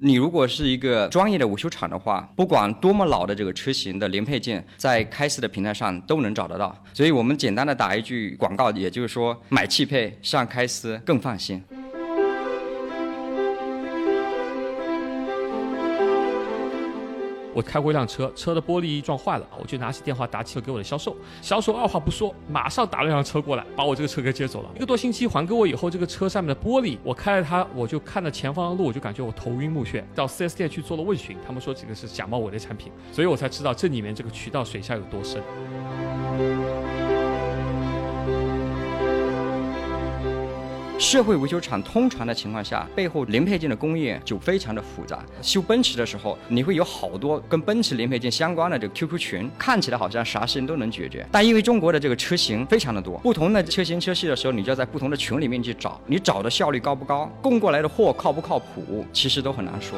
你如果是一个专业的维修厂的话，不管多么老的这个车型的零配件，在开司的平台上都能找得到。所以我们简单的打一句广告，也就是说，买汽配上开司更放心。我开过一辆车，车的玻璃撞坏了，我就拿起电话打起了给我的销售，销售二话不说，马上打了辆车过来，把我这个车给接走了。一个多星期还给我以后，这个车上面的玻璃，我开了它，我就看着前方的路，我就感觉我头晕目眩。到四 S 店去做了问询，他们说这个是假冒伪劣产品，所以我才知道这里面这个渠道水下有多深。社会维修厂通常的情况下，背后零配件的工业就非常的复杂。修奔驰的时候，你会有好多跟奔驰零配件相关的这个 QQ 群，看起来好像啥事情都能解决。但因为中国的这个车型非常的多，不同的车型车系的时候，你就要在不同的群里面去找，你找的效率高不高，供过来的货靠不靠谱，其实都很难说。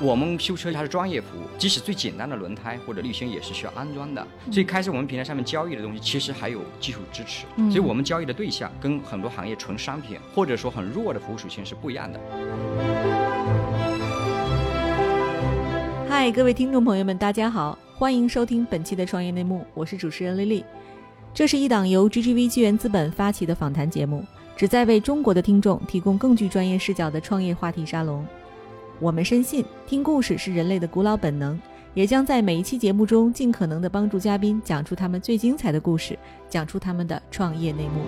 我们修车它是专业服务，即使最简单的轮胎或者滤芯也是需要安装的。所以开始我们平台上面交易的东西，其实还有技术支持。所以我们交易的对象跟很多行业纯商品或者说很弱的服务属性是不一样的。嗨，各位听众朋友们，大家好，欢迎收听本期的创业内幕，我是主持人丽丽。这是一档由 GGV 纪元资本发起的访谈节目，旨在为中国的听众提供更具专业视角的创业话题沙龙。我们深信，听故事是人类的古老本能，也将在每一期节目中尽可能的帮助嘉宾讲出他们最精彩的故事，讲出他们的创业内幕。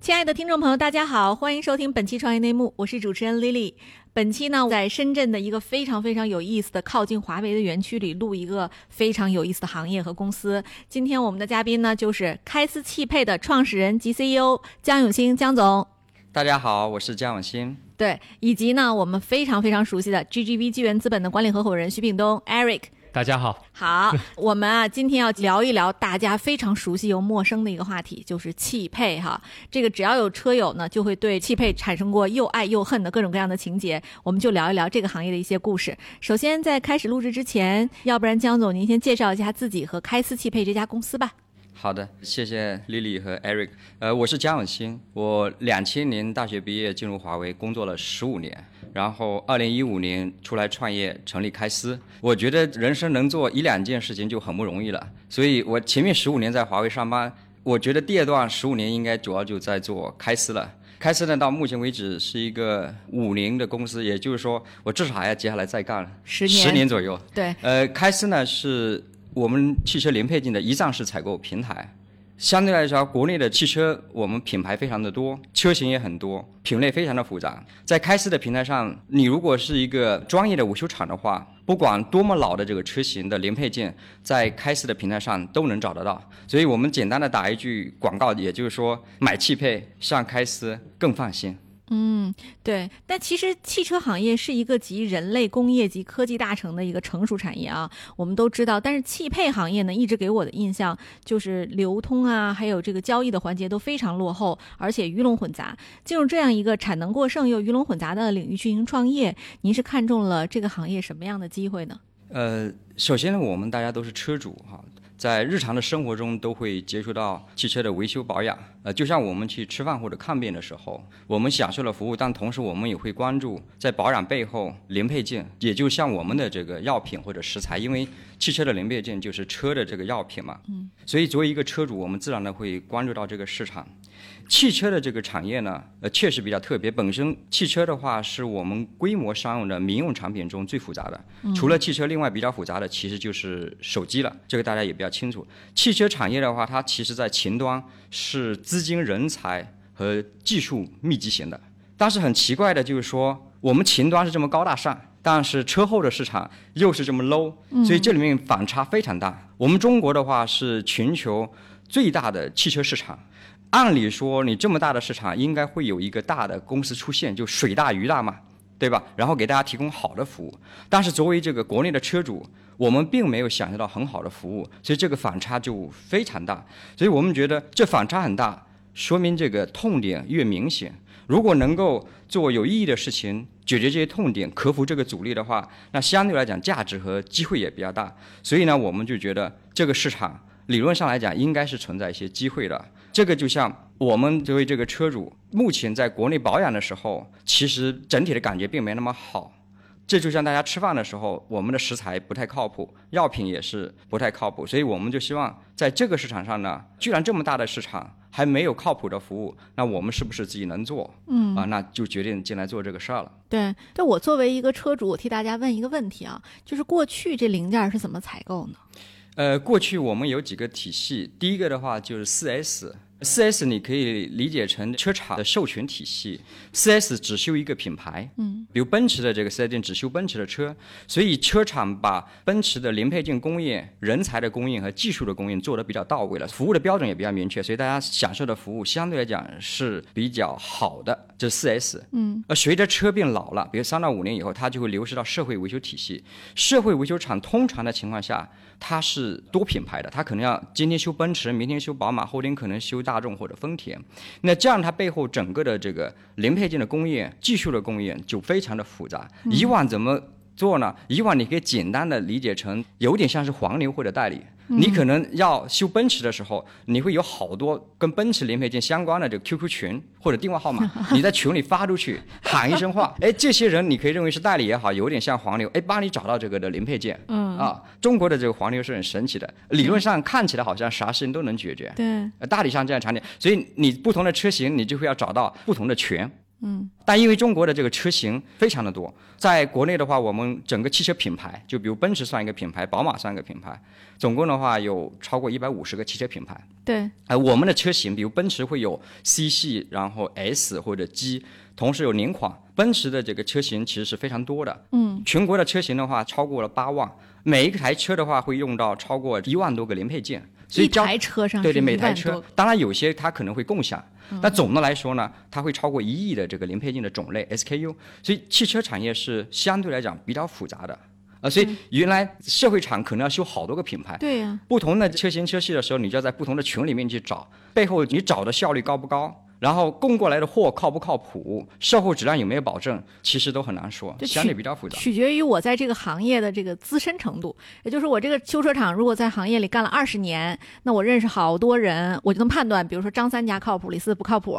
亲爱的听众朋友，大家好，欢迎收听本期创业内幕，我是主持人 Lily。本期呢，在深圳的一个非常非常有意思的靠近华为的园区里录一个非常有意思的行业和公司。今天我们的嘉宾呢，就是开思汽配的创始人及 CEO 江永兴江总。大家好，我是姜永新。对，以及呢，我们非常非常熟悉的 GGV 纪元资本的管理合伙人徐炳东 Eric。大家好，好，我们啊，今天要聊一聊大家非常熟悉又陌生的一个话题，就是汽配哈。这个只要有车友呢，就会对汽配产生过又爱又恨的各种各样的情节。我们就聊一聊这个行业的一些故事。首先，在开始录制之前，要不然江总您先介绍一下自己和开思汽配这家公司吧。好的，谢谢 Lily 和 Eric。呃，我是姜永新，我两千年大学毕业进入华为工作了十五年，然后二零一五年出来创业成立开思。我觉得人生能做一两件事情就很不容易了，所以我前面十五年在华为上班，我觉得第二段十五年应该主要就在做开思了。开思呢，到目前为止是一个五年的公司，也就是说，我至少还要接下来再干十年十年左右。对，呃，开思呢是。我们汽车零配件的一站式采购平台，相对来说，国内的汽车我们品牌非常的多，车型也很多，品类非常的复杂。在开司的平台上，你如果是一个专业的维修厂的话，不管多么老的这个车型的零配件，在开司的平台上都能找得到。所以我们简单的打一句广告，也就是说，买汽配上开司更放心。嗯，对，但其实汽车行业是一个集人类工业及科技大成的一个成熟产业啊，我们都知道。但是汽配行业呢，一直给我的印象就是流通啊，还有这个交易的环节都非常落后，而且鱼龙混杂。进入这样一个产能过剩又鱼龙混杂的领域进行创业，您是看中了这个行业什么样的机会呢？呃，首先呢，我们大家都是车主哈。在日常的生活中都会接触到汽车的维修保养，呃，就像我们去吃饭或者看病的时候，我们享受了服务，但同时我们也会关注在保养背后零配件，也就像我们的这个药品或者食材，因为汽车的零配件就是车的这个药品嘛，嗯，所以作为一个车主，我们自然的会关注到这个市场。汽车的这个产业呢，呃，确实比较特别。本身汽车的话，是我们规模商用的民用产品中最复杂的。除了汽车，另外比较复杂的其实就是手机了。这个大家也比较清楚。汽车产业的话，它其实在前端是资金、人才和技术密集型的。但是很奇怪的就是说，我们前端是这么高大上，但是车后的市场又是这么 low，所以这里面反差非常大。我们中国的话是全球最大的汽车市场。按理说，你这么大的市场，应该会有一个大的公司出现，就水大鱼大嘛，对吧？然后给大家提供好的服务。但是作为这个国内的车主，我们并没有享受到很好的服务，所以这个反差就非常大。所以我们觉得这反差很大，说明这个痛点越明显。如果能够做有意义的事情，解决这些痛点，克服这个阻力的话，那相对来讲价值和机会也比较大。所以呢，我们就觉得这个市场。理论上来讲应该是存在一些机会的。这个就像我们作为这个车主，目前在国内保养的时候，其实整体的感觉并没那么好。这就像大家吃饭的时候，我们的食材不太靠谱，药品也是不太靠谱，所以我们就希望在这个市场上呢，居然这么大的市场还没有靠谱的服务，那我们是不是自己能做？嗯啊，那就决定进来做这个事儿了。对，就我作为一个车主，我替大家问一个问题啊，就是过去这零件是怎么采购呢？呃，过去我们有几个体系，第一个的话就是四 S。四 S 你可以理解成车厂的授权体系，四 S 只修一个品牌，嗯，比如奔驰的这个四 S 店只修奔驰的车，所以车厂把奔驰的零配件供应、人才的供应和技术的供应做得比较到位了，服务的标准也比较明确，所以大家享受的服务相对来讲是比较好的。这四 S，嗯，而随着车变老了，比如三到五年以后，它就会流失到社会维修体系。社会维修厂通常的情况下，它是多品牌的，它可能要今天修奔驰，明天修宝马，后天可能修大众或者丰田。那这样它背后整个的这个零配件的供应、技术的供应就非常的复杂。以往怎么做呢？以往你可以简单的理解成有点像是黄牛或者代理。你可能要修奔驰的时候，你会有好多跟奔驰零配件相关的这个 QQ 群或者电话号码，你在群里发出去喊一声话，哎，这些人你可以认为是代理也好，有点像黄牛，哎，帮你找到这个的零配件。嗯啊，中国的这个黄牛是很神奇的，理论上看起来好像啥事情都能解决。对，大体上这样场景，所以你不同的车型，你就会要找到不同的群。嗯，但因为中国的这个车型非常的多，在国内的话，我们整个汽车品牌，就比如奔驰算一个品牌，宝马算一个品牌，总共的话有超过一百五十个汽车品牌。对，哎，我们的车型，比如奔驰会有 C 系，然后 S 或者 G，同时有零款。奔驰的这个车型其实是非常多的。嗯，全国的车型的话超过了八万，每一台车的话会用到超过一万多个零配件。一台车上对对，每台车，当然有些它可能会共享，但总的来说呢，它会超过一亿的这个零配件的种类 SKU，所以汽车产业是相对来讲比较复杂的，啊，所以原来社会厂可能要修好多个品牌，对呀，不同的车型车系的时候，你就要在不同的群里面去找，背后你找的效率高不高？然后供过来的货靠不靠谱，售后质量有没有保证，其实都很难说，相对比较复杂。取决于我在这个行业的这个资深程度，也就是我这个修车厂如果在行业里干了二十年，那我认识好多人，我就能判断，比如说张三家靠谱，李四不靠谱，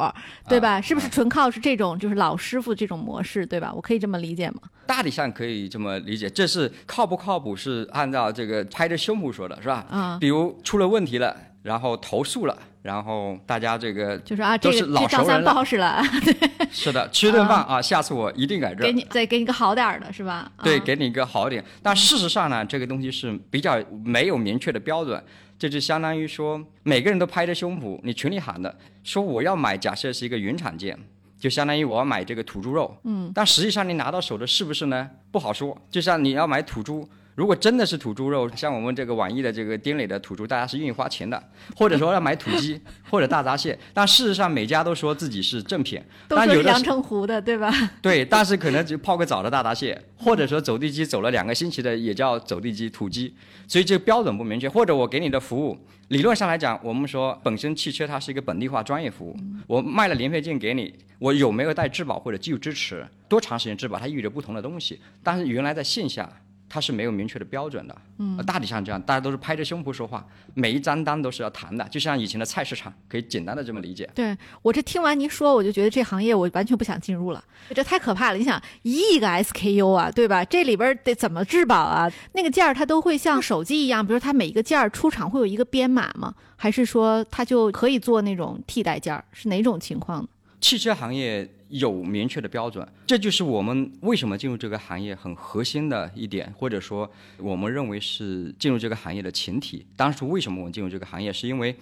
对吧？是不是纯靠是这种就是老师傅这种模式，对吧？我可以这么理解吗？大体上可以这么理解，这是靠不靠谱是按照这个拍着胸脯说的，是吧？嗯。比如出了问题了，然后投诉了。然后大家这个就是啊，这个老熟人不好使了。是的，吃顿饭啊，下次我一定改正。给你再给你个好点儿的是吧？对，给你一个好点。但事实上呢，这个东西是比较没有明确的标准，这就相当于说每个人都拍着胸脯，你群里喊的说我要买，假设是一个原厂件，就相当于我要买这个土猪肉。嗯。但实际上你拿到手的是不是呢？不好说。就像你要买土猪。如果真的是土猪肉，像我们这个网易的这个丁磊的土猪，大家是愿意花钱的，或者说要买土鸡 或者大闸蟹，但事实上每家都说自己是正品，都是阳澄湖的，对吧？对，但是可能就泡个澡的大闸蟹，或者说走地鸡走了两个星期的也叫走地鸡、土鸡，所以这个标准不明确。或者我给你的服务，理论上来讲，我们说本身汽车它是一个本地化专业服务，我卖了零配件给你，我有没有带质保或者技术支持，多长时间质保，它意味着不同的东西。但是原来在线下。它是没有明确的标准的，嗯，大体上这样，大家都是拍着胸脯说话，每一张单都是要谈的，就像以前的菜市场，可以简单的这么理解。对我这听完您说，我就觉得这行业我完全不想进入了，这太可怕了。你想一亿个 SKU 啊，对吧？这里边得怎么质保啊？那个件儿它都会像手机一样，比如它每一个件儿出厂会有一个编码吗？还是说它就可以做那种替代件儿？是哪种情况呢？汽车行业。有明确的标准，这就是我们为什么进入这个行业很核心的一点，或者说我们认为是进入这个行业的前提。当初为什么我们进入这个行业，是因为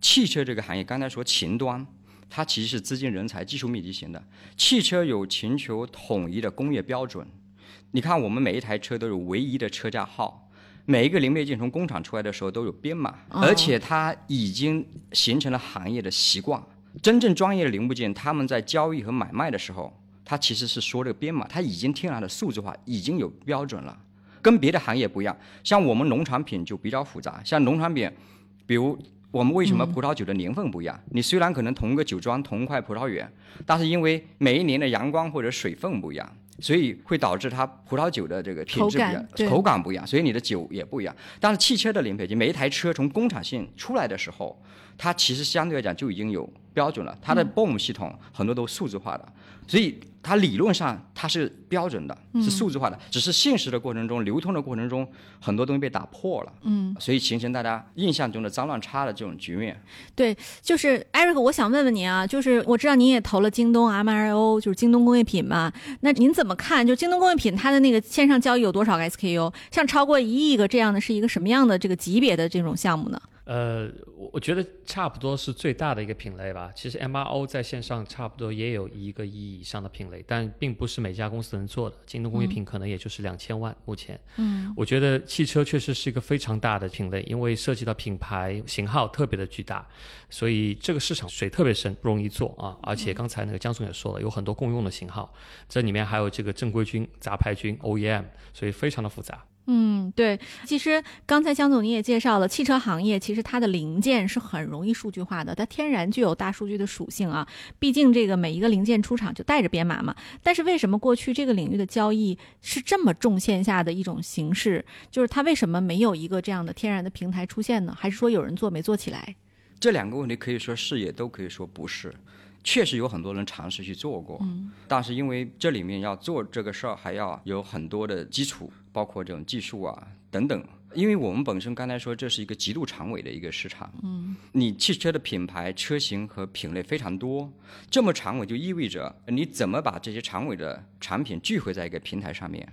汽车这个行业，刚才说前端，它其实是资金、人才、技术密集型的。汽车有全球统一的工业标准，你看我们每一台车都有唯一的车架号，每一个零配件从工厂出来的时候都有编码，而且它已经形成了行业的习惯。真正专业的零部件，他们在交易和买卖的时候，他其实是说这个编码，他已经天然的数字化，已经有标准了，跟别的行业不一样。像我们农产品就比较复杂，像农产品，比如我们为什么葡萄酒的年份不一样？你虽然可能同一个酒庄同一块葡萄园，但是因为每一年的阳光或者水分不一样，所以会导致它葡萄酒的这个品质不一样口感，不一样，所以你的酒也不一样。但是汽车的零配件，每一台车从工厂线出来的时候，它其实相对来讲就已经有标准了，它的 BOM 系统很多都数字化的，所以它理论上它是标准的，是数字化的，只是现实的过程中、流通的过程中，很多东西被打破了，嗯，所以形成大家印象中的脏乱差的这种局面。对，就是 Eric，，我想问问您啊，就是我知道您也投了京东 MRO，就是京东工业品嘛，那您怎么看？就京东工业品它的那个线上交易有多少个 SKU？像超过一亿个这样的，是一个什么样的这个级别的这种项目呢？呃，我我觉得差不多是最大的一个品类吧。其实 MRO 在线上差不多也有一个亿以上的品类，但并不是每家公司能做的。京东工业品可能也就是两千万目前。嗯，我觉得汽车确实是一个非常大的品类，因为涉及到品牌型号特别的巨大，所以这个市场水特别深，不容易做啊。而且刚才那个江总也说了，有很多共用的型号，这里面还有这个正规军、杂牌军、OEM，所以非常的复杂。嗯，对，其实刚才江总你也介绍了，汽车行业其实它的零件是很容易数据化的，它天然具有大数据的属性啊。毕竟这个每一个零件出厂就带着编码嘛。但是为什么过去这个领域的交易是这么重线下的一种形式？就是它为什么没有一个这样的天然的平台出现呢？还是说有人做没做起来？这两个问题可以说是，也都可以说不是。确实有很多人尝试去做过，但是因为这里面要做这个事儿，还要有很多的基础，包括这种技术啊等等。因为我们本身刚才说这是一个极度长尾的一个市场，嗯，你汽车的品牌、车型和品类非常多，这么长尾就意味着你怎么把这些长尾的产品聚合在一个平台上面，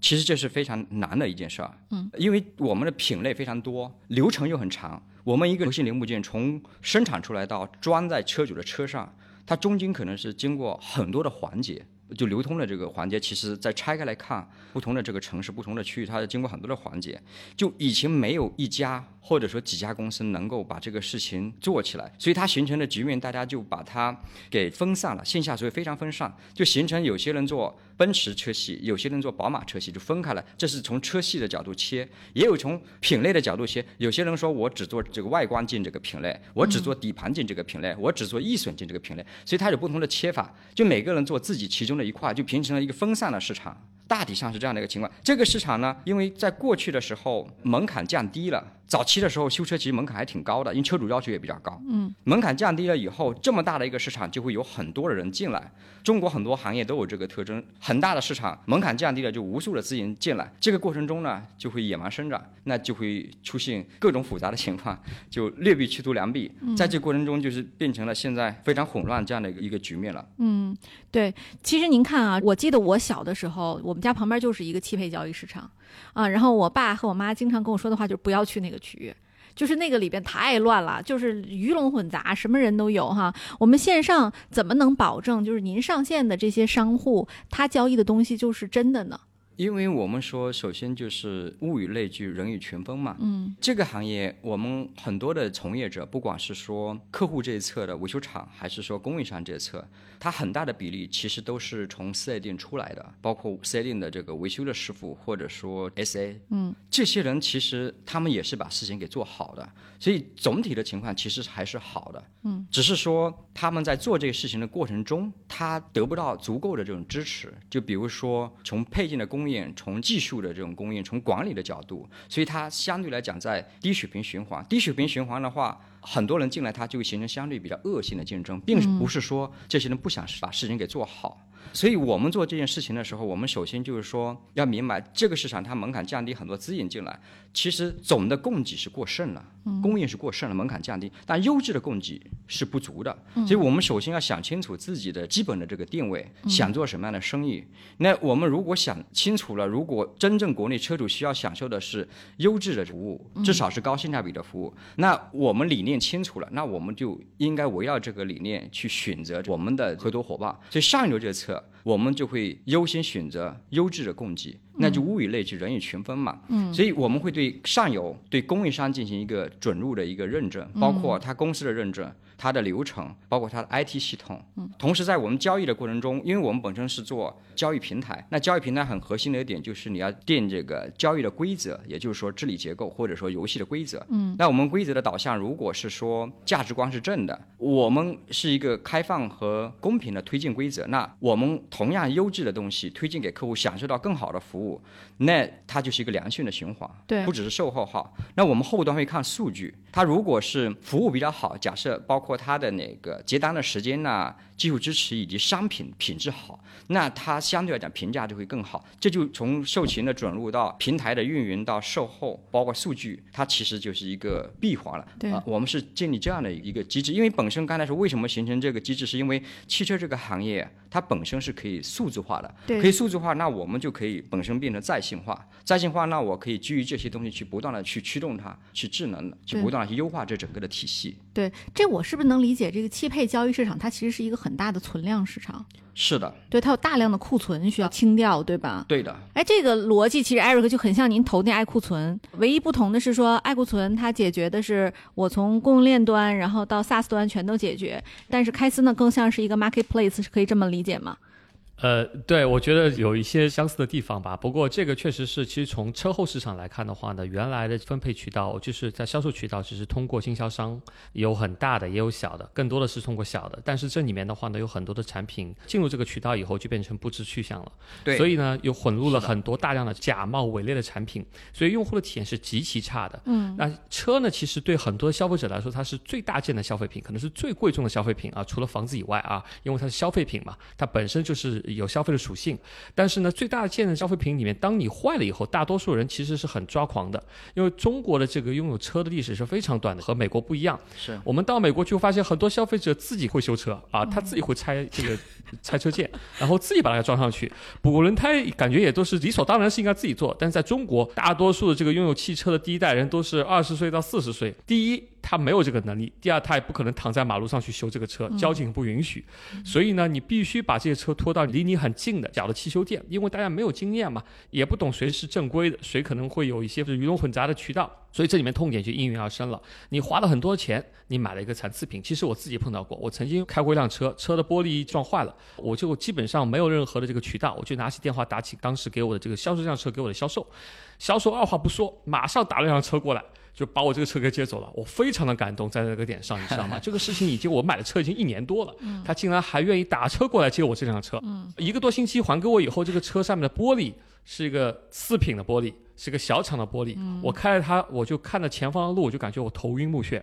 其实这是非常难的一件事儿，嗯，因为我们的品类非常多，流程又很长，我们一个核心零部件从生产出来到装在车主的车上。它中间可能是经过很多的环节，就流通的这个环节，其实再拆开来看，不同的这个城市、不同的区域，它要经过很多的环节。就以前没有一家或者说几家公司能够把这个事情做起来，所以它形成的局面，大家就把它给分散了，线下所以非常分散，就形成有些人做奔驰车系，有些人做宝马车系，就分开了。这是从车系的角度切，也有从品类的角度切。有些人说我只做这个外观进这个品类，我只做底盘进这个品类，我只做易损进这个品类。所以它有不同的切法，就每个人做自己其中一块，就形成了一个分散的市场。大体上是这样的一个情况。这个市场呢，因为在过去的时候门槛降低了，早期的时候修车其实门槛还挺高的，因为车主要求也比较高。嗯，门槛降低了以后，这么大的一个市场就会有很多的人进来。中国很多行业都有这个特征，很大的市场门槛降低了，就无数的资金进来。这个过程中呢，就会野蛮生长，那就会出现各种复杂的情况，就劣币驱逐良币。在这过程中，就是变成了现在非常混乱这样的一个一个局面了。嗯，对，其实您看啊，我记得我小的时候，我们家旁边就是一个汽配交易市场，啊，然后我爸和我妈经常跟我说的话就是不要去那个区域，就是那个里边太乱了，就是鱼龙混杂，什么人都有哈。我们线上怎么能保证就是您上线的这些商户他交易的东西就是真的呢？因为我们说，首先就是物以类聚，人以群分嘛。嗯，这个行业我们很多的从业者，不管是说客户这一侧的维修厂，还是说供应商这一侧，它很大的比例其实都是从四 S 店出来的，包括四 S 店的这个维修的师傅，或者说 SA。嗯，这些人其实他们也是把事情给做好的，所以总体的情况其实还是好的。嗯，只是说他们在做这个事情的过程中，他得不到足够的这种支持。就比如说从配件的供应。从技术的这种供应，从管理的角度，所以它相对来讲在低水平循环。低水平循环的话，很多人进来，它就会形成相对比较恶性的竞争，并不是说这些人不想把事情给做好。所以我们做这件事情的时候，我们首先就是说要明白，这个市场它门槛降低，很多资源进来，其实总的供给是过剩了，供应是过剩了，门槛降低，但优质的供给是不足的。所以我们首先要想清楚自己的基本的这个定位，想做什么样的生意。那我们如果想清楚了，如果真正国内车主需要享受的是优质的服务，至少是高性价比的服务，那我们理念清楚了，那我们就应该围绕这个理念去选择我们的合作伙伴。所以上游这侧。我们就会优先选择优质的供给，那就物以类聚，人以群分嘛。嗯，所以我们会对上游、对供应商进行一个准入的一个认证，包括他公司的认证。它的流程，包括它的 IT 系统，同时在我们交易的过程中，因为我们本身是做交易平台，那交易平台很核心的一点就是你要定这个交易的规则，也就是说治理结构或者说游戏的规则。嗯，那我们规则的导向，如果是说价值观是正的，我们是一个开放和公平的推进规则，那我们同样优质的东西推进给客户，享受到更好的服务，那它就是一个良性的循环。对不只是售后好。那我们后端会看数据，它如果是服务比较好，假设包括它的那个接单的时间呢、技术支持以及商品品质好，那它相对来讲评价就会更好。这就从售前的准入到平台的运营到售后，包括数据，它其实就是一个闭环了。对啊我们是建立这样的一个机制，因为本身刚才说为什么形成这个机制，是因为汽车这个行业它本身是可以数字化的，对可以数字化，那我们就可以本身变成在线化，在线化，那我可以基于这些东西去不断的去驱动它，去智能的，去不断的去优化这整个的体系。对，这我是不是能理解？这个汽配交易市场它其实是一个很大的存量市场，是的，对，它有大量的库存需要清掉，对吧？对的，哎，这个逻辑其实 Eric 就很像您投那爱库存，唯一不同的是说，爱库存它解决的是我从供应链端，然后到 SaaS 端全都解决，但是开司呢更像是一个 marketplace，是可以这么理解吗？呃，对，我觉得有一些相似的地方吧。不过这个确实是，其实从车后市场来看的话呢，原来的分配渠道就是在销售渠道，只是通过经销商，有很大的，也有小的，更多的是通过小的。但是这里面的话呢，有很多的产品进入这个渠道以后，就变成不知去向了。对，所以呢，又混入了很多大量的假冒伪劣的产品，所以用户的体验是极其差的。嗯，那车呢，其实对很多消费者来说，它是最大件的消费品，可能是最贵重的消费品啊，除了房子以外啊，因为它是消费品嘛，它本身就是有消费的属性。但是呢，最大件的消费品里面，当你坏了以后，大多数人其实是很抓狂的，因为中国的这个拥有车的历史是非常短的，和美国不一样。是我们到美国去会发现，很多消费者自己会修车啊，他自己会拆这个拆车件，然后自己把它装上去。补轮胎感觉也都是理所当然是应该自己做，但是在中国，大多数的这个拥有汽车的第一代人都是二十岁到四十岁。第一，他没有这个能力；第二，他也不可能躺在马路上去修这个车，交警不允许。所以呢，你必须把这些车拖到离你很近的小的汽修店，因为大家没有经验嘛，也不懂谁是正规的，谁可能会有一些鱼龙混杂的渠道。所以这里面痛点就应运而生了。你花了很多钱，你买了一个残次品。其实我自己碰到过，我曾经开过一辆车，车的玻璃撞坏了，我就基本上没有任何的这个渠道，我就拿起电话打起当时给我的这个销售这辆车给我的销售，销售二话不说，马上打了辆车过来。就把我这个车给接走了，我非常的感动，在这个点上，你知道吗？这个事情已经我买的车已经一年多了，他竟然还愿意打车过来接我这辆车，一个多星期还给我以后，这个车上面的玻璃是一个次品的玻璃，是个小厂的玻璃。我开着它，我就看着前方的路，我就感觉我头晕目眩。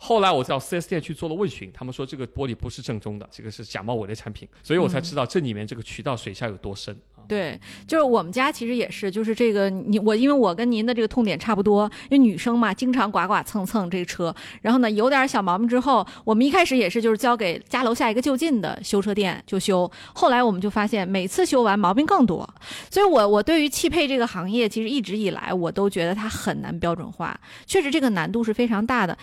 后来我到 4S 店去做了问询，他们说这个玻璃不是正宗的，这个是假冒伪劣产品，所以我才知道这里面这个渠道水下有多深啊。对，就是我们家其实也是，就是这个你我，因为我跟您的这个痛点差不多，因为女生嘛，经常刮刮蹭蹭这个车，然后呢有点小毛病之后，我们一开始也是就是交给家楼下一个就近的修车店就修，后来我们就发现每次修完毛病更多，所以我我对于汽配这个行业，其实一直以来我都觉得它很难标准化，确实这个难度是非常大的。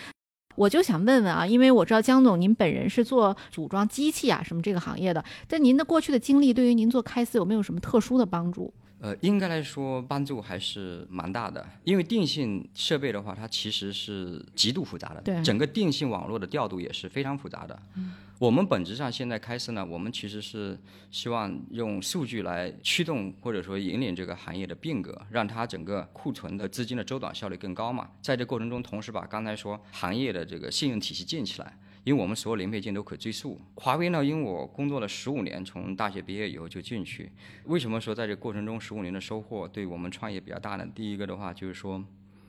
我就想问问啊，因为我知道江总您本人是做组装机器啊什么这个行业的，但您的过去的经历对于您做开司有没有什么特殊的帮助？呃，应该来说帮助还是蛮大的，因为电信设备的话，它其实是极度复杂的，对整个电信网络的调度也是非常复杂的。我们本质上现在开始呢，我们其实是希望用数据来驱动或者说引领这个行业的变革，让它整个库存的资金的周转效率更高嘛。在这过程中，同时把刚才说行业的这个信用体系建起来。因为我们所有零配件都可追溯。华为呢，因为我工作了十五年，从大学毕业以后就进去。为什么说在这过程中十五年的收获对我们创业比较大呢？第一个的话就是说。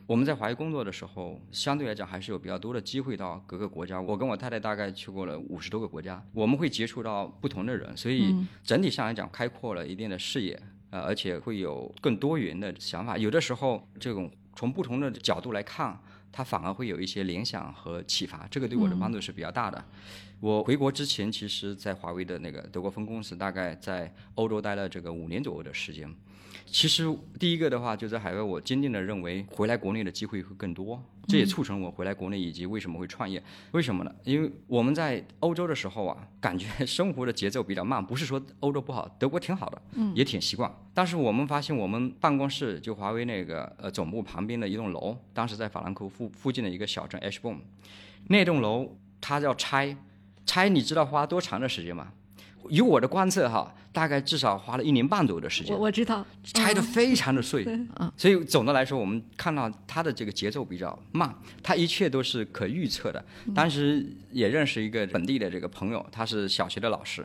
我们在华裔工作的时候，相对来讲还是有比较多的机会到各个国家。我跟我太太大概去过了五十多个国家，我们会接触到不同的人，所以整体上来讲开阔了一定的视野，呃，而且会有更多元的想法。有的时候，这种从不同的角度来看，它反而会有一些联想和启发，这个对我的帮助是比较大的。我回国之前，其实在华为的那个德国分公司，大概在欧洲待了这个五年左右的时间。其实第一个的话，就在海外，我坚定的认为回来国内的机会会更多，这也促成我回来国内以及为什么会创业。为什么呢？因为我们在欧洲的时候啊，感觉 生活的节奏比较慢，不是说欧洲不好，德国挺好的，也挺习惯。但是我们发现，我们办公室就华为那个呃总部旁边的一栋楼，当时在法兰克福附附近的一个小镇 H b o m 那栋楼它要拆，拆你知道花多长的时间吗？以我的观测哈，大概至少花了一年半左右的时间我。我知道，拆的非常的碎，嗯所以总的来说，我们看到它的这个节奏比较慢，它一切都是可预测的。当时也认识一个本地的这个朋友，他是小学的老师，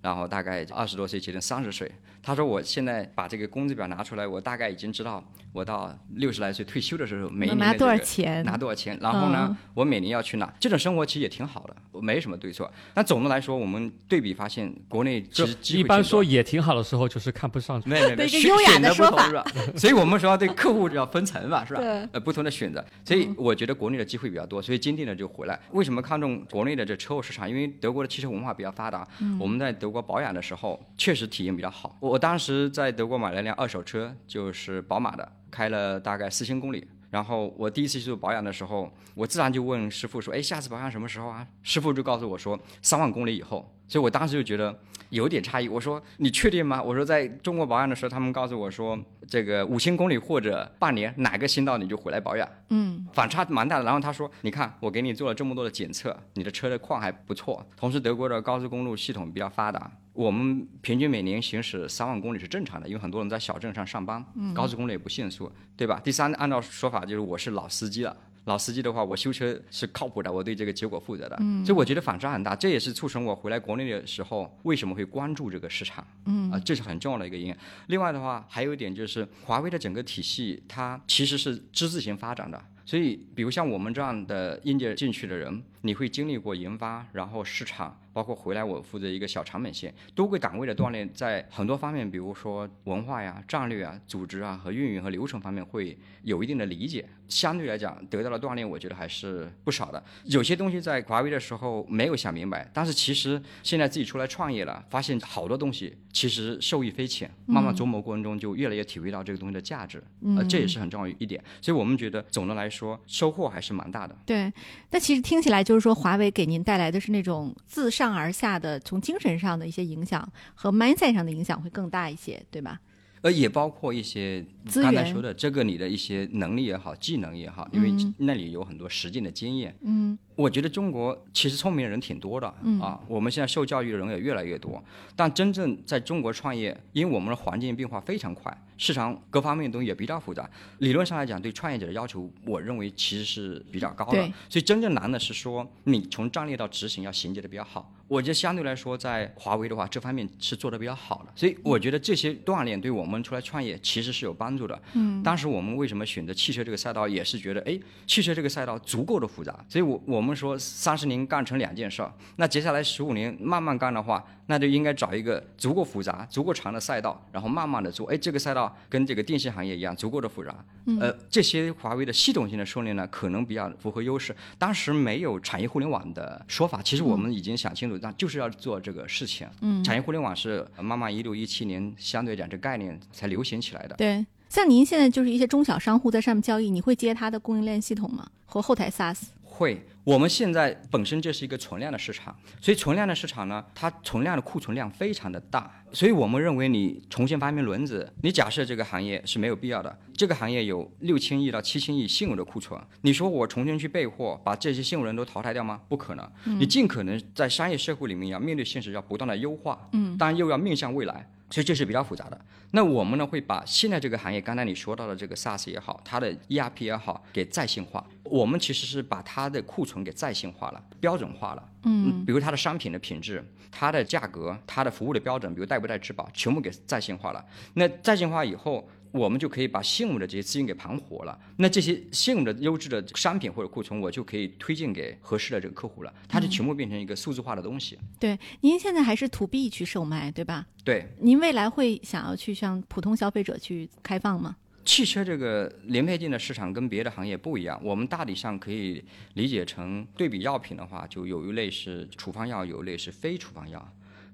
然后大概二十多岁接近三十岁。他说我现在把这个工资表拿出来，我大概已经知道我到六十来岁退休的时候每一年的、拿多少钱？拿多少钱，然后呢，嗯我每年要去哪？这种生活其实也挺好的，没什么对错。但总的来说，我们对比发现，国内其实机会一般说也挺好的时候，就是看不上。没有没有选择不的说法同是吧？所以我们说要对客户要分层嘛，是吧？对呃，不同的选择，所以我觉得国内的机会比较多，所以坚定的就回来。为什么看重国内的这车后市场？因为德国的汽车文化比较发达，我们在德国保养的时候确实体验比较好。我当时在德国买了辆二手车，就是宝马的，开了大概四千公里。然后我第一次去做保养的时候，我自然就问师傅说：“哎，下次保养什么时候啊？”师傅就告诉我说：“三万公里以后。”所以我当时就觉得有点诧异。我说：“你确定吗？”我说：“在中国保养的时候，他们告诉我说，这个五千公里或者半年哪个新到你就回来保养。”嗯，反差蛮大的。然后他说：“你看，我给你做了这么多的检测，你的车的况还不错。同时，德国的高速公路系统比较发达，我们平均每年行驶三万公里是正常的，因为很多人在小镇上上班，高速公路也不限速，对吧？第三，按照说法就是我是老司机了。”老司机的话，我修车是靠谱的，我对这个结果负责的，所以我觉得反差很大，这也是促成我回来国内的时候为什么会关注这个市场，嗯啊、这是很重要的一个因。另外的话，还有一点就是华为的整个体系，它其实是之字形发展的。所以，比如像我们这样的应届进去的人，你会经历过研发，然后市场，包括回来我负责一个小长本线，多个岗位的锻炼，在很多方面，比如说文化呀、战略啊、组织啊和运营和流程方面会有一定的理解。相对来讲，得到的锻炼，我觉得还是不少的。有些东西在华为的时候没有想明白，但是其实现在自己出来创业了，发现好多东西其实受益匪浅。慢慢琢磨过程中，就越来越体会到这个东西的价值，呃，这也是很重要一点。所以我们觉得总的来说收获还是蛮大的。对。那其实听起来就是说，华为给您带来的是那种自上而下的，从精神上的一些影响和 mindset 上的影响会更大一些，对吧？呃，也包括一些刚才说的这个你的一些能力也好，技能也好，因为那里有很多实践的经验。嗯，我觉得中国其实聪明的人挺多的、啊，我们现在受教育的人也越来越多，但真正在中国创业，因为我们的环境变化非常快，市场各方面的东西也比较复杂，理论上来讲，对创业者的要求，我认为其实是比较高的。所以真正难的是说，你从战略到执行要衔接的比较好。我觉得相对来说，在华为的话，这方面是做的比较好的。所以我觉得这些锻炼对我们出来创业其实是有帮助的。嗯，当时我们为什么选择汽车这个赛道，也是觉得，哎，汽车这个赛道足够的复杂。所以我我们说三十年干成两件事儿，那接下来十五年慢慢干的话，那就应该找一个足够复杂、足够长的赛道，然后慢慢的做。哎，这个赛道跟这个电信行业一样，足够的复杂。呃，这些华为的系统性的训练呢，可能比较符合优势。当时没有产业互联网的说法，其实我们已经想清楚，那就是要做这个事情。嗯，产业互联网是慢慢一六一七年相对讲这概念才流行起来的。对。像您现在就是一些中小商户在上面交易，你会接他的供应链系统吗？和后台 SaaS？会，我们现在本身就是一个存量的市场，所以存量的市场呢，它存量的库存量非常的大，所以我们认为你重新发明轮子，你假设这个行业是没有必要的，这个行业有六千亿到七千亿现有的库存，你说我重新去备货，把这些现有人都淘汰掉吗？不可能，你尽可能在商业社会里面要面对现实，要不断的优化，嗯，当然又要面向未来。所以这是比较复杂的。那我们呢会把现在这个行业，刚才你说到的这个 SaaS 也好，它的 ERP 也好，给在线化。我们其实是把它的库存给在线化了，标准化了。嗯，比如它的商品的品质、它的价格、它的服务的标准，比如带不带质保，全部给在线化了。那在线化以后，我们就可以把现有的这些资金给盘活了。那这些现有的优质的商品或者库存，我就可以推荐给合适的这个客户了。它就全部变成一个数字化的东西。对，您现在还是 to B 去售卖，对吧？对，您未来会想要去向普通消费者去开放吗？汽车这个零配件的市场跟别的行业不一样，我们大体上可以理解成对比药品的话，就有一类是处方药，有一类是非处方药。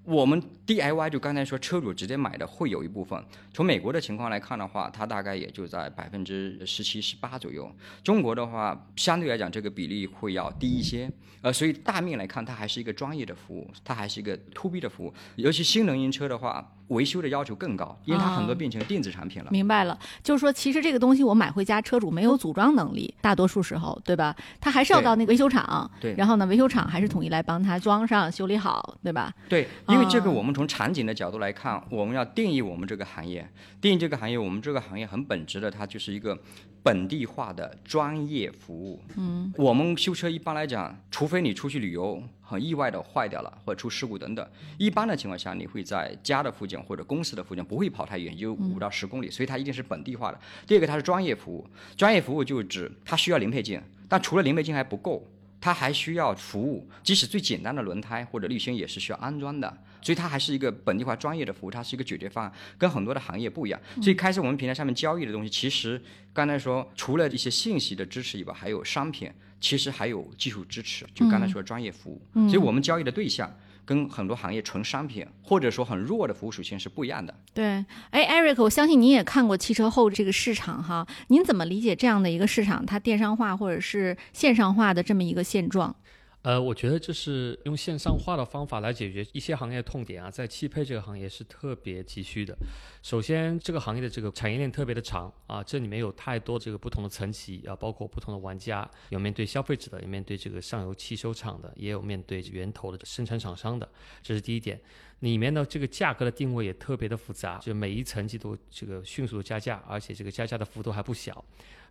我们 DIY 就刚才说车主直接买的会有一部分，从美国的情况来看的话，它大概也就在百分之十七、十八左右。中国的话，相对来讲这个比例会要低一些。呃，所以大面来看，它还是一个专业的服务，它还是一个 to B 的服务。尤其新能源车的话，维修的要求更高，因为它很多啊变成电子产品了。明白了，就是说，其实这个东西我买回家，车主没有组装能力，大多数时候，对吧？他还是要到那个维修厂，对然后呢，维修厂还是统一来帮他装上、修理好，对吧？对，因为这个啊我们从场景的角度来看，我们要定义我们这个行业，定义这个行业，我们这个行业很本质的，它就是一个本地化的专业服务。嗯，我们修车一般来讲，除非你出去旅游，很意外的坏掉了或者出事故等等，一般的情况下，你会在家的附近或者公司的附近，不会跑太远，就五到十公里，所以它一定是本地化的。第二个，它是专业服务，专业服务就指它需要零配件，但除了零配件还不够。它还需要服务，即使最简单的轮胎或者滤芯也是需要安装的，所以它还是一个本地化专业的服务，它是一个解决方案，跟很多的行业不一样。所以开始我们平台上面交易的东西，其实刚才说除了一些信息的支持以外，还有商品，其实还有技术支持，就刚才说的专业服务。所以我们交易的对象跟很多行业纯商品或者说很弱的服务属性是不一样的。对，哎，Eric，我相信您也看过汽车后这个市场哈，您怎么理解这样的一个市场，它电商化或者是线上化的这么一个现状？呃，我觉得这是用线上化的方法来解决一些行业痛点啊，在汽配这个行业是特别急需的。首先，这个行业的这个产业链特别的长啊，这里面有太多这个不同的层级啊，包括不同的玩家，有面对消费者的，有面对这个上游汽修厂的，也有面对源头的生产厂商的，这是第一点。里面呢，这个价格的定位也特别的复杂，就每一层级都这个迅速的加价，而且这个加价的幅度还不小。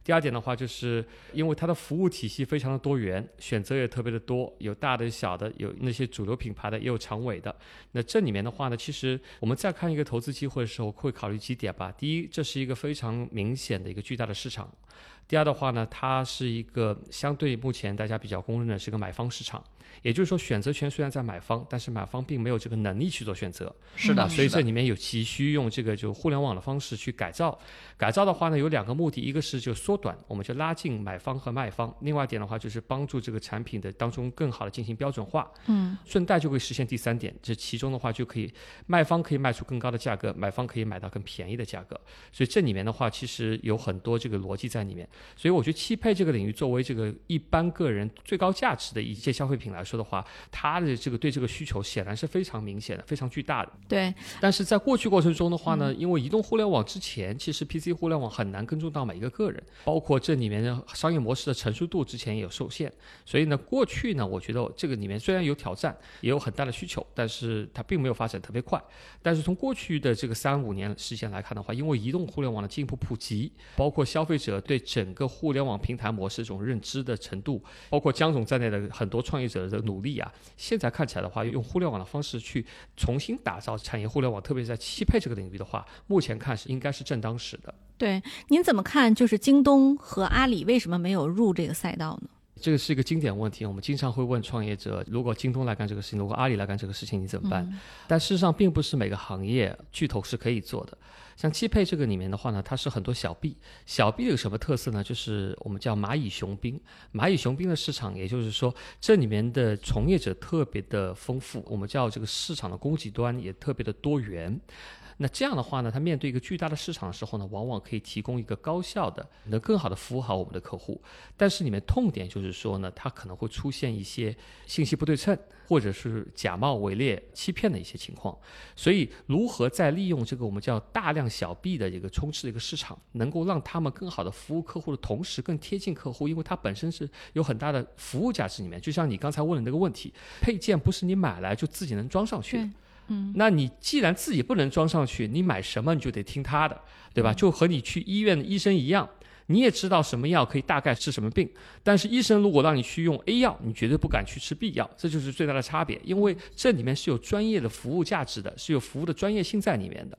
第二点的话，就是因为它的服务体系非常的多元，选择也特别的多，有大的、小的，有那些主流品牌的，也有长尾的。那这里面的话呢，其实我们在看一个投资机会的时候，会考虑几点吧。第一，这是一个非常明显的一个巨大的市场；第二的话呢，它是一个相对目前大家比较公认的是个买方市场。也就是说，选择权虽然在买方，但是买方并没有这个能力去做选择。是的，啊，所以这里面有急需用这个就互联网的方式去改造。改造的话呢，有两个目的，一个是就缩短，我们就拉近买方和卖方；另外一点的话，就是帮助这个产品的当中更好的进行标准化。嗯，顺带就会实现第三点，这其中的话就可以卖方可以卖出更高的价格，买方可以买到更便宜的价格。所以这里面的话，其实有很多这个逻辑在里面。所以我觉得汽配这个领域作为这个一般个人最高价值的一件消费品来说的话，它的这个对这个需求显然是非常明显的、非常巨大的。对，但是在过去过程中的话呢，因为移动互联网之前，其实 PC 互联网很难跟踪到每一个个人，包括这里面的商业模式的成熟度之前也有受限，所以呢，过去呢，我觉得这个里面虽然有挑战，也有很大的需求，但是它并没有发展特别快。但是从过去的这个三五年时间来看的话，因为移动互联网的进一步普及，包括消费者对整个互联网平台模式这种认知的程度，包括江总在内的很多创业者的努力啊，现在看起来的话，用互联网的方式去重新打造产业互联网，特别是在汽配这个领域的话，目前看是应该是正当时的。对，您怎么看？就是京东和阿里为什么没有入这个赛道呢？这个是一个经典问题，我们经常会问创业者：如果京东来干这个事情，如果阿里来干这个事情，你怎么办？但事实上，并不是每个行业巨头是可以做的。像汽配这个里面的话呢，它是很多小 B，小 B 有什么特色呢？就是我们叫蚂蚁雄兵。蚂蚁雄兵的市场，也就是说这里面的从业者特别的丰富，我们叫这个市场的供给端也特别的多元。那这样的话呢，它面对一个巨大的市场的时候呢，往往可以提供一个高效的，能更好的服务好我们的客户。但是里面痛点就是说呢，它可能会出现一些信息不对称，或者是假冒伪劣、欺骗的一些情况。所以，如何在利用这个我们叫大量小 B 的一个充斥的一个市场，能够让他们更好的服务客户的同时，更贴近客户，因为它本身是有很大的服务价值里面。就像你刚才问的那个问题，配件不是你买来就自己能装上去的。嗯，那你既然自己不能装上去，你买什么你就得听他的，对吧？就和你去医院的医生一样，你也知道什么药可以大概治什么病，但是医生如果让你去用 A 药，你绝对不敢去吃 B 药，这就是最大的差别。因为这里面是有专业的服务价值的，是有服务的专业性在里面的。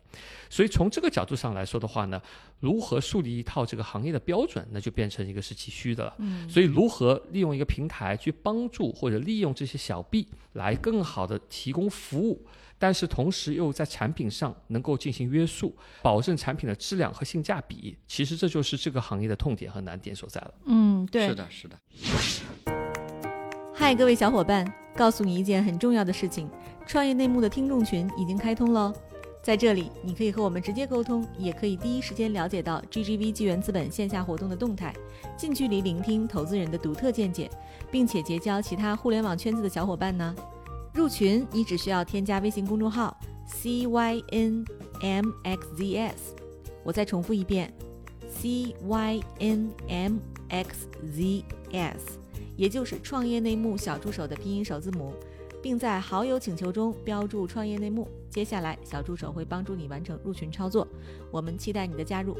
所以从这个角度上来说的话呢，如何树立一套这个行业的标准，那就变成一个是急需的了。嗯，所以如何利用一个平台去帮助或者利用这些小 B 来更好的提供服务。但是同时又在产品上能够进行约束，保证产品的质量和性价比，其实这就是这个行业的痛点和难点所在了。嗯，对是。的，是的。嗨，各位小伙伴，告诉你一件很重要的事情：创业内幕的听众群已经开通喽。在这里，你可以和我们直接沟通，也可以第一时间了解到 GGV 纪元资本线下活动的动态，近距离聆听投资人的独特见解，并且结交其他互联网圈子的小伙伴呢。入群，你只需要添加微信公众号 C Y N M X Z S。我再重复一遍，C Y N M X Z S，也就是创业内幕小助手的拼音首字母，并在好友请求中标注“创业内幕”。接下来，小助手会帮助你完成入群操作。我们期待你的加入。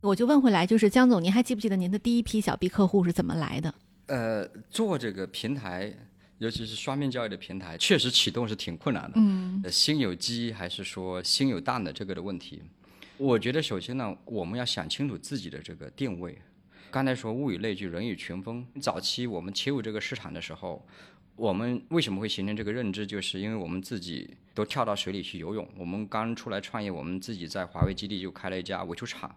我就问回来，就是江总，您还记不记得您的第一批小 B 客户是怎么来的？呃，做这个平台，尤其是双面教育的平台，确实启动是挺困难的。嗯，呃心有鸡还是说心有蛋的这个的问题，我觉得首先呢，我们要想清楚自己的这个定位。刚才说物以类聚，人以群分。早期我们切入这个市场的时候，我们为什么会形成这个认知？就是因为我们自己都跳到水里去游泳。我们刚出来创业，我们自己在华为基地就开了一家维修厂，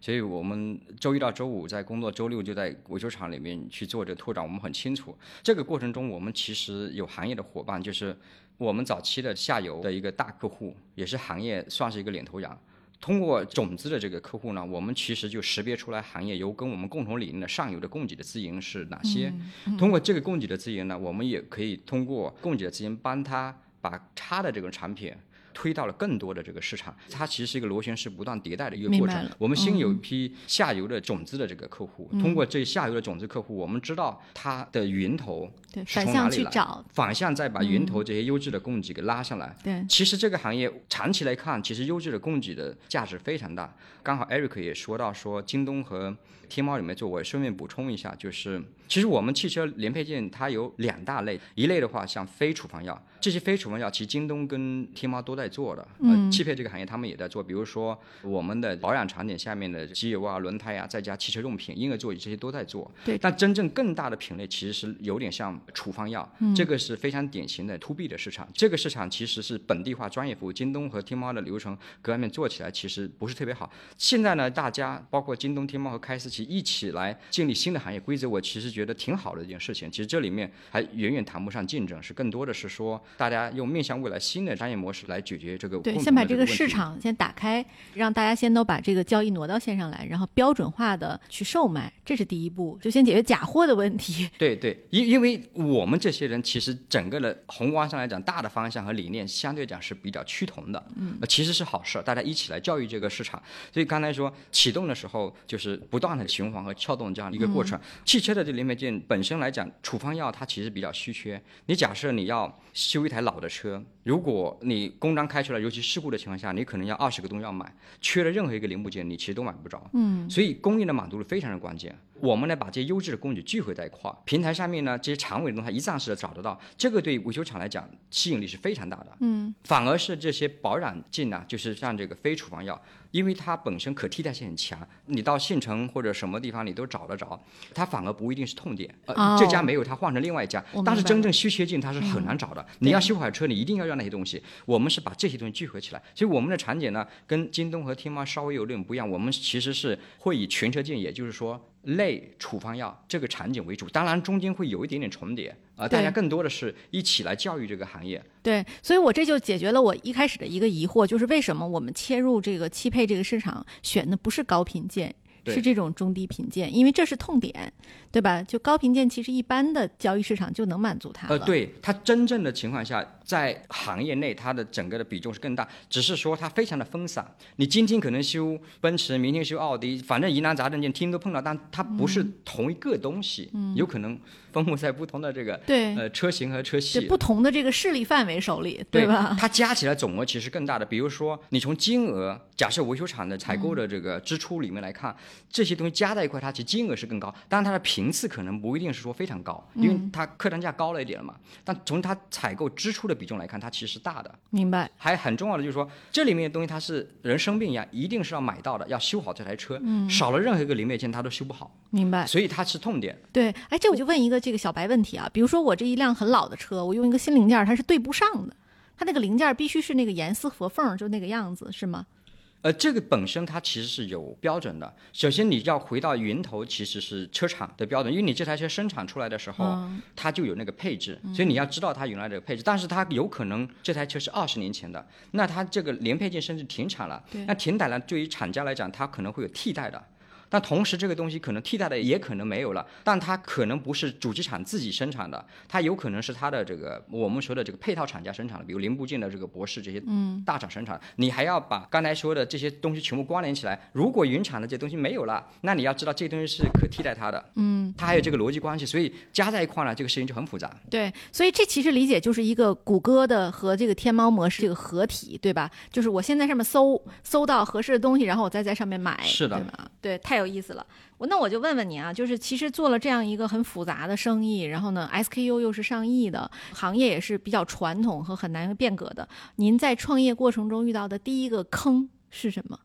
所以我们周一到周五在工作，周六就在维修厂里面去做这拓展。我们很清楚，这个过程中我们其实有行业的伙伴，就是我们早期的下游的一个大客户，也是行业算是一个领头羊。通过种子的这个客户呢，我们其实就识别出来行业有跟我们共同理念的上游的供给的资源是哪些。通过这个供给的资源呢，我们也可以通过供给的资源帮他把他的这个产品。推到了更多的这个市场，它其实是一个螺旋式不断迭代的一个过程。我们先有一批下游的种子的这个客户，通过这下游的种子客户，我们知道它的源头，是从哪里来，去找，反向再把源头这些优质的供给给拉上来。对，其实这个行业长期来看，其实优质的供给的价值非常大。刚好 Eric 也说到说京东和天猫里面做，我顺便补充一下，就是其实我们汽车零配件它有两大类，一类的话像非处方药，这些非处方药其实京东跟天猫都在做的，嗯，汽配这个行业他们也在做，比如说我们的保养场景下面的机油啊、轮胎啊，再加汽车用品、婴儿座椅这些都在做。对但真正更大的品类其实是有点像处方药，嗯这个是非常典型的 to B 的市场。这个市场其实是本地化专业服务，京东和天猫的流程各方面做起来其实不是特别好。现在呢，大家包括京东、天猫和开思奇一起来建立新的行业规则，我其实觉得挺好的一件事情。其实这里面还远远谈不上竞争，是更多的是说大家用面向未来新的商业模式来解决这个对，共先把这个市场先打开，让大家先都把这个交易挪到线上来，然后标准化的去售卖，这是第一步，就先解决假货的问题。对对，因因为我们这些人其实整个的宏观上来讲，大的方向和理念相对讲是比较趋同的，嗯，其实是好事，大家一起来教育这个市场。所以刚才说启动的时候，就是不断的循环和撬动这样的一个过程。汽车的这零配件本身来讲，处方药它其实比较稀缺。你假设你要修一台老的车，如果你公章开出来，尤其事故的情况下，你可能要二十个东西要买，缺了任何一个零部件，你其实都买不着。嗯，所以供应的满足率非常的关键。我们呢，把这些优质的工具聚合在一块儿，平台上面呢，这些长尾的东西一站式的找得到，这个对维修厂来讲吸引力是非常大的。嗯，反而是这些保养剂呢，就是像这个非处方药，因为它本身可替代性很强，你到县城或者什么地方你都找得着，它反而不一定是痛点。呃，哦这家没有，它换成另外一家，但是真正稀缺性它是很难找的。你要修好车，你一定要要那些东西。我们是把这些东西聚合起来，所以我们的场景呢，跟京东和天猫稍微有点不一样。我们其实是会以全车件，也就是说类处方药这个场景为主，当然中间会有一点点重叠啊、对大家更多的是一起来教育这个行业。对，所以我这就解决了我一开始的一个疑惑，就是为什么我们切入这个汽配这个市场选的不是高频件，对是这种中低频件，因为这是痛点，对吧？就高频件其实一般的交易市场就能满足它了。呃，对它真正的情况下，在行业内它的整个的比重是更大，只是说它非常的分散。你今天可能修奔驰，明天修奥迪，反正疑难杂症件天天都碰到，但它不是同一个东西，有可能分布在不同的这个对呃车型和车系。不同的这个势力范围手里，对吧？它加起来总额其实更大的。比如说，你从金额，假设维修厂的采购的这个支出里面来看，这些东西加在一块，它其实金额是更高，当然它的频次可能不一定是说非常高，因为它客单价高了一点了嘛。但从它采购支出的比重来看，它其实是大的。明白。还很重要的就是说，这里面的东西它是人生病一样，一定是要买到的，要修好这台车，少了任何一个零配件它都修不好，明白，所以它是痛点。对，哎，这我就问一个这个小白问题啊，比如说我这一辆很老的车，我用一个新零件，它是对不上的，它那个零件必须是那个严丝合缝，就那个样子，是吗？呃，这个本身它其实是有标准的。首先你要回到源头，其实是车厂的标准，因为你这台车生产出来的时候，它就有那个配置，所以你要知道它原来这个配置。但是它有可能这台车是二十年前的，那它这个零配件甚至停产了，那停产了，对于厂家来讲，它可能会有替代的。但同时这个东西可能替代的也可能没有了，但它可能不是主机厂自己生产的，它有可能是它的这个我们说的这个配套厂家生产的，比如零部件的这个博士这些大厂生产。你还要把刚才说的这些东西全部关联起来。如果云厂的这些东西没有了，那你要知道这东西是可替代它的，嗯，它还有这个逻辑关系，所以加在一块呢，这个事情就很复杂。对，所以这其实理解就是一个谷歌的和这个天猫模式这个合体，对吧？就是我先在上面搜搜到合适的东西，然后我再在上面买，是的，对吧？对，太有意思了。我那我就问问你啊，就是其实做了这样一个很复杂的生意，然后呢，SKU 又是上亿的行业，也是比较传统和很难变革的。您在创业过程中遇到的第一个坑是什么？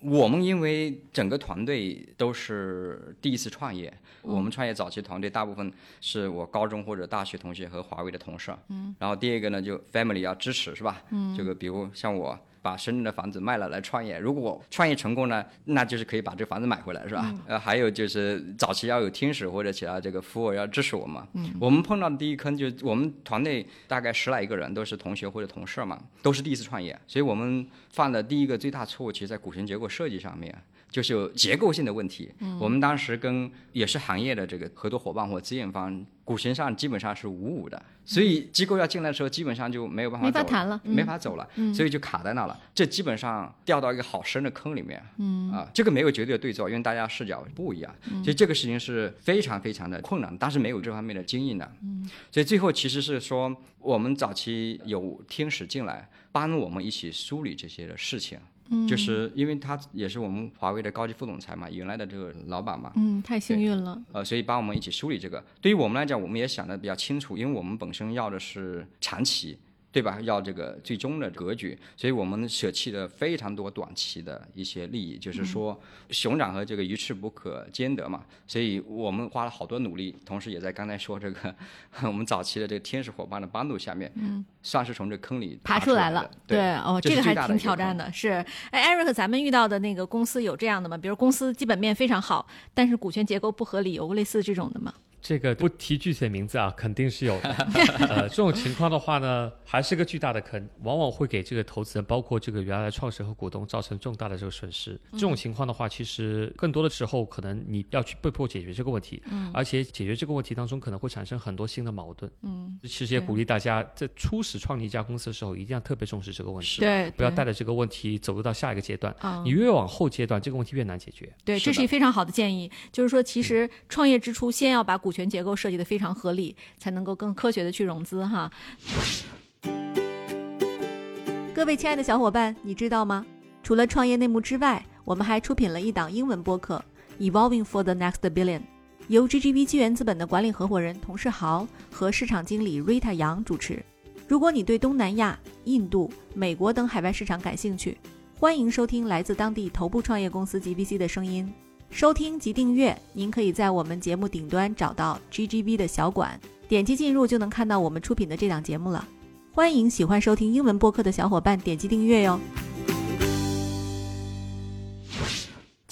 我们因为整个团队都是第一次创业，我们创业早期团队大部分是我高中或者大学同学和华为的同事。嗯。然后第二个呢，就 family 要支持，是吧？嗯。这个比如像我。把深圳的房子卖了来创业，如果创业成功呢，那就是可以把这个房子买回来，是吧？呃，还有就是早期要有天使或者其他这个服务要支持我们。嗯，我们碰到的第一坑就是我们团队大概十来个人都是同学或者同事嘛，都是第一次创业，所以我们犯的第一个最大错误，其实在股权结构设计上面。就是有结构性的问题。嗯，我们当时跟也是行业的这个合作伙伴或资源方，股权上基本上是五五的，所以机构要进来的时候，基本上就没有办法没法谈了，没法走了，所以就卡在那了。这基本上掉到一个好深的坑里面。嗯，啊，这个没有绝对的对错，因为大家视角不一样，所以这个事情是非常非常的困难，当时没有这方面的经验的。嗯，所以最后其实是说，我们早期有天使进来帮我们一起梳理这些的事情。就是因为他也是我们华为的高级副总裁嘛，原来的这个老板嘛。嗯，太幸运了。呃，所以帮我们一起梳理这个。对于我们来讲，我们也想的比较清楚，因为我们本身要的是长期。对吧？要这个最终的格局，所以我们舍弃了非常多短期的一些利益，就是说熊掌和这个鱼翅不可兼得嘛。所以我们花了好多努力，同时也在刚才说这个我们早期的这个天使伙伴的帮助下面，嗯，算是从这坑里爬出来了。对，哦，这个还挺挑战的。是，哎，艾瑞克，咱们遇到的那个公司有这样的吗？比如公司基本面非常好，但是股权结构不合理，有类似这种的吗？这个不提具体的名字啊，肯定是有的。呃，这种情况的话呢，还是个巨大的坑，往往会给这个投资人，包括这个原来的创始人和股东造成重大的这个损失。这种情况的话，其实更多的时候可能你要去被迫解决这个问题，嗯，而且解决这个问题当中可能会产生很多新的矛盾，嗯，其实也鼓励大家在初始创立一家公司的时候，一定要特别重视这个问题，对，不要带着这个问题走入到下一个阶段。你越往后阶段，这个问题越难解决。对，这是一非常好的建议，就是说，其实创业之初先要把股股权结构设计的非常合理，才能够更科学的去融资哈。各位亲爱的小伙伴，你知道吗？除了创业内幕之外，我们还出品了一档英文播客《Evolving for the Next Billion》，由 GGV 纪元资本的管理合伙人童世豪和市场经理 Rita 杨主持。如果你对东南亚、印度、美国等海外市场感兴趣，欢迎收听来自当地头部创业公司 GVC 的声音。收听及订阅，您可以在我们节目顶端找到 GGV 的小馆，点击进入就能看到我们出品的这档节目了。欢迎喜欢收听英文播客的小伙伴点击订阅哟。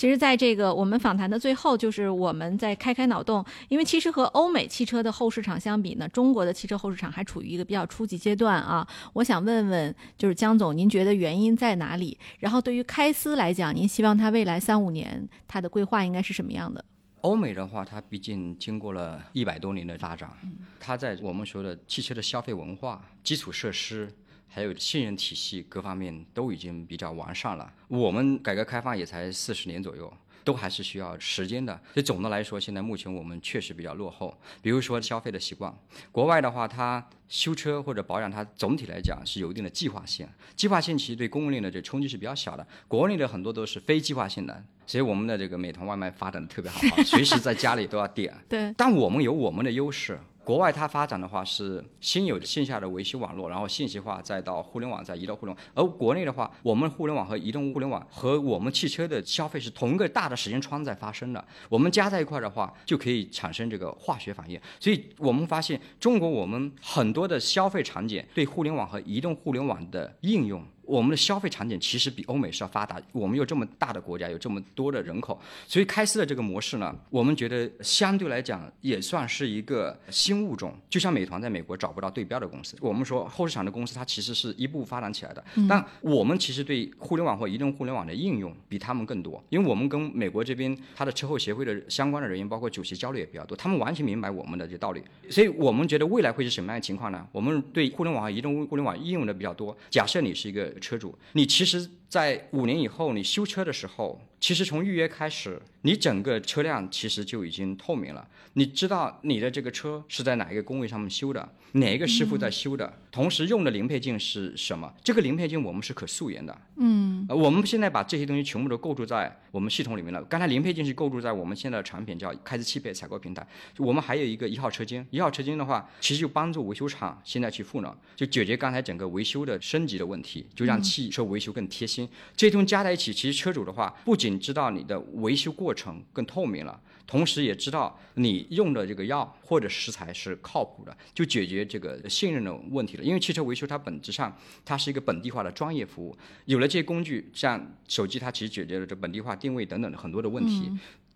其实，在这个我们访谈的最后，就是我们在开开脑洞，因为其实和欧美汽车的后市场相比呢，中国的汽车后市场还处于一个比较初级阶段啊。我想问问，就是江总，您觉得原因在哪里？然后对于开司来讲，您希望它未来三五年它的规划应该是什么样的？欧美的话，它毕竟经过了一百多年的发展，它在我们说的汽车的消费文化、基础设施。还有信任体系各方面都已经比较完善了。我们改革开放也才四十年左右，都还是需要时间的。所以总的来说，现在目前我们确实比较落后。比如说消费的习惯，国外的话，它修车或者保养，它总体来讲是有一定的计划性。计划性其实对供应链的这冲击是比较小的。国内的很多都是非计划性的，所以我们的这个美团外卖发展的特别好，随时在家里都要点。对。但我们有我们的优势。国外它发展的话是先有线下的维修网络，然后信息化，再到互联网，再移动互联网。而国内的话，我们互联网和移动互联网和我们汽车的消费是同一个大的时间窗在发生的。我们加在一块的话，就可以产生这个化学反应。所以我们发现，中国我们很多的消费场景对互联网和移动互联网的应用。我们的消费场景其实比欧美是要发达。我们有这么大的国家，有这么多的人口，所以开司的这个模式呢，我们觉得相对来讲也算是一个新物种。就像美团在美国找不到对标的公司，我们说后市场的公司它其实是一步发展起来的，但我们其实对互联网或移动互联网的应用比他们更多，因为我们跟美国这边它的车后协会的相关的人员，包括主席交流也比较多，他们完全明白我们的这道理，所以我们觉得未来会是什么样的情况呢？我们对互联网和移动互联网应用的比较多。假设你是一个车主，你其实。在五年以后，你修车的时候，其实从预约开始，你整个车辆其实就已经透明了。你知道你的这个车是在哪一个工位上面修的，哪一个师傅在修的，同时用的零配件是什么？这个零配件我们是可溯源的。嗯，我们现在把这些东西全部都构筑在我们系统里面了。刚才零配件是构筑在我们现在的产品叫开支汽配采购平台。我们还有一个一号车间，一号车间的话，其实就帮助维修厂现在去赋能，就解决刚才整个维修的升级的问题，就让汽车维修更贴心。这这些东西加在一起，其实车主的话，不仅知道你的维修过程更透明了，同时也知道你用的这个药或者食材是靠谱的，就解决这个信任的问题了。因为汽车维修它本质上它是一个本地化的专业服务，有了这些工具，像手机它其实解决了这本地化定位等等的很多的问题。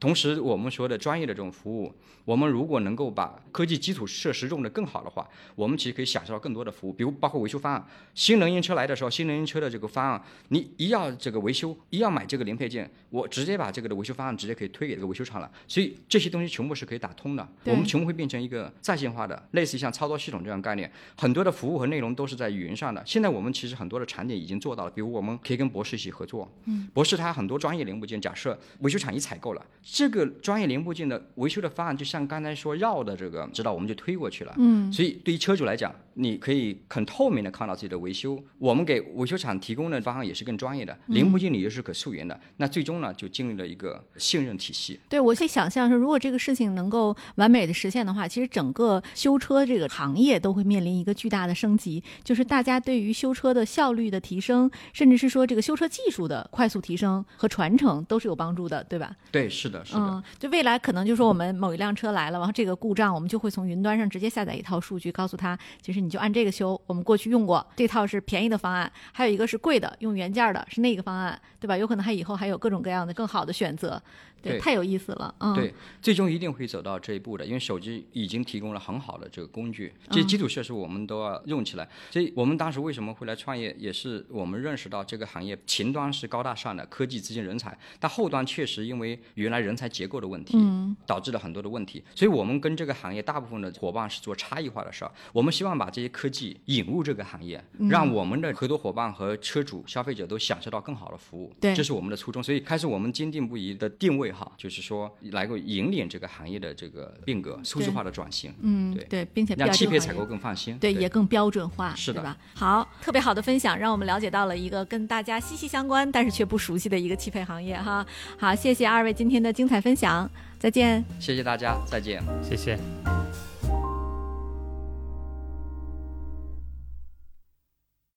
同时，我们说的专业的这种服务，我们如果能够把科技基础设施用得更好的话，我们其实可以享受到更多的服务，比如包括维修方案。新能源车来的时候，新能源车的这个方案，你一要这个维修，一要买这个零配件，我直接把这个的维修方案直接可以推给这个维修厂了。所以这些东西全部是可以打通的，我们全部会变成一个在线化的，类似于像操作系统这样概念，很多的服务和内容都是在语言上的。现在我们其实很多的场景已经做到了，比如我们可以跟博士一起合作，嗯，博士他很多专业零部件，假设维修厂一采购了。这个专业零部件的维修的方案，就像刚才说绕的这个，知道我们就推过去了。嗯，所以对于车主来讲，你可以很透明的看到自己的维修。我们给维修厂提供的方案也是更专业的，零部件你又是可溯源的。那最终呢，就建立了一个信任体系。对，我可以想象说，如果这个事情能够完美的实现的话，其实整个修车这个行业都会面临一个巨大的升级，就是大家对于修车的效率的提升，甚至是说这个修车技术的快速提升和传承，都是有帮助的，对吧？对，是的，是的。嗯，就未来可能就说我们某一辆车来了，然后这个故障，我们就会从云端上直接下载一套数据，告诉他，其实你就按这个修。我们过去用过这套是便宜的方案，还有一个是贵的，用原件的是那个方案，对吧？有可能还以后还有各种各样的更好的选择。对，太有意思了，嗯，对，最终一定会走到这一步的，因为手机已经提供了很好的这个工具，这些基础设施我们都要用起来。所以我们当时为什么会来创业，也是我们认识到这个行业前端是高大上的科技、资金、人才，但后端确实因为原来人才结构的问题，导致了很多的问题。所以我们跟这个行业大部分的伙伴是做差异化的事儿，我们希望把这些科技引入这个行业，让我们的合作伙伴和车主、消费者都享受到更好的服务。对，这是我们的初衷。所以开始我们坚定不移的定位。好，就是说，来个引领这个行业的这个变革、数字化的转型。嗯，对对，并且让汽配采购更放心，对，也更标准化，是的吧？好，特别好的分享，让我们了解到了一个跟大家息息相关，但是却不熟悉的一个汽配行业哈。好，谢谢二位今天的精彩分享，再见。谢谢大家，再见，谢谢。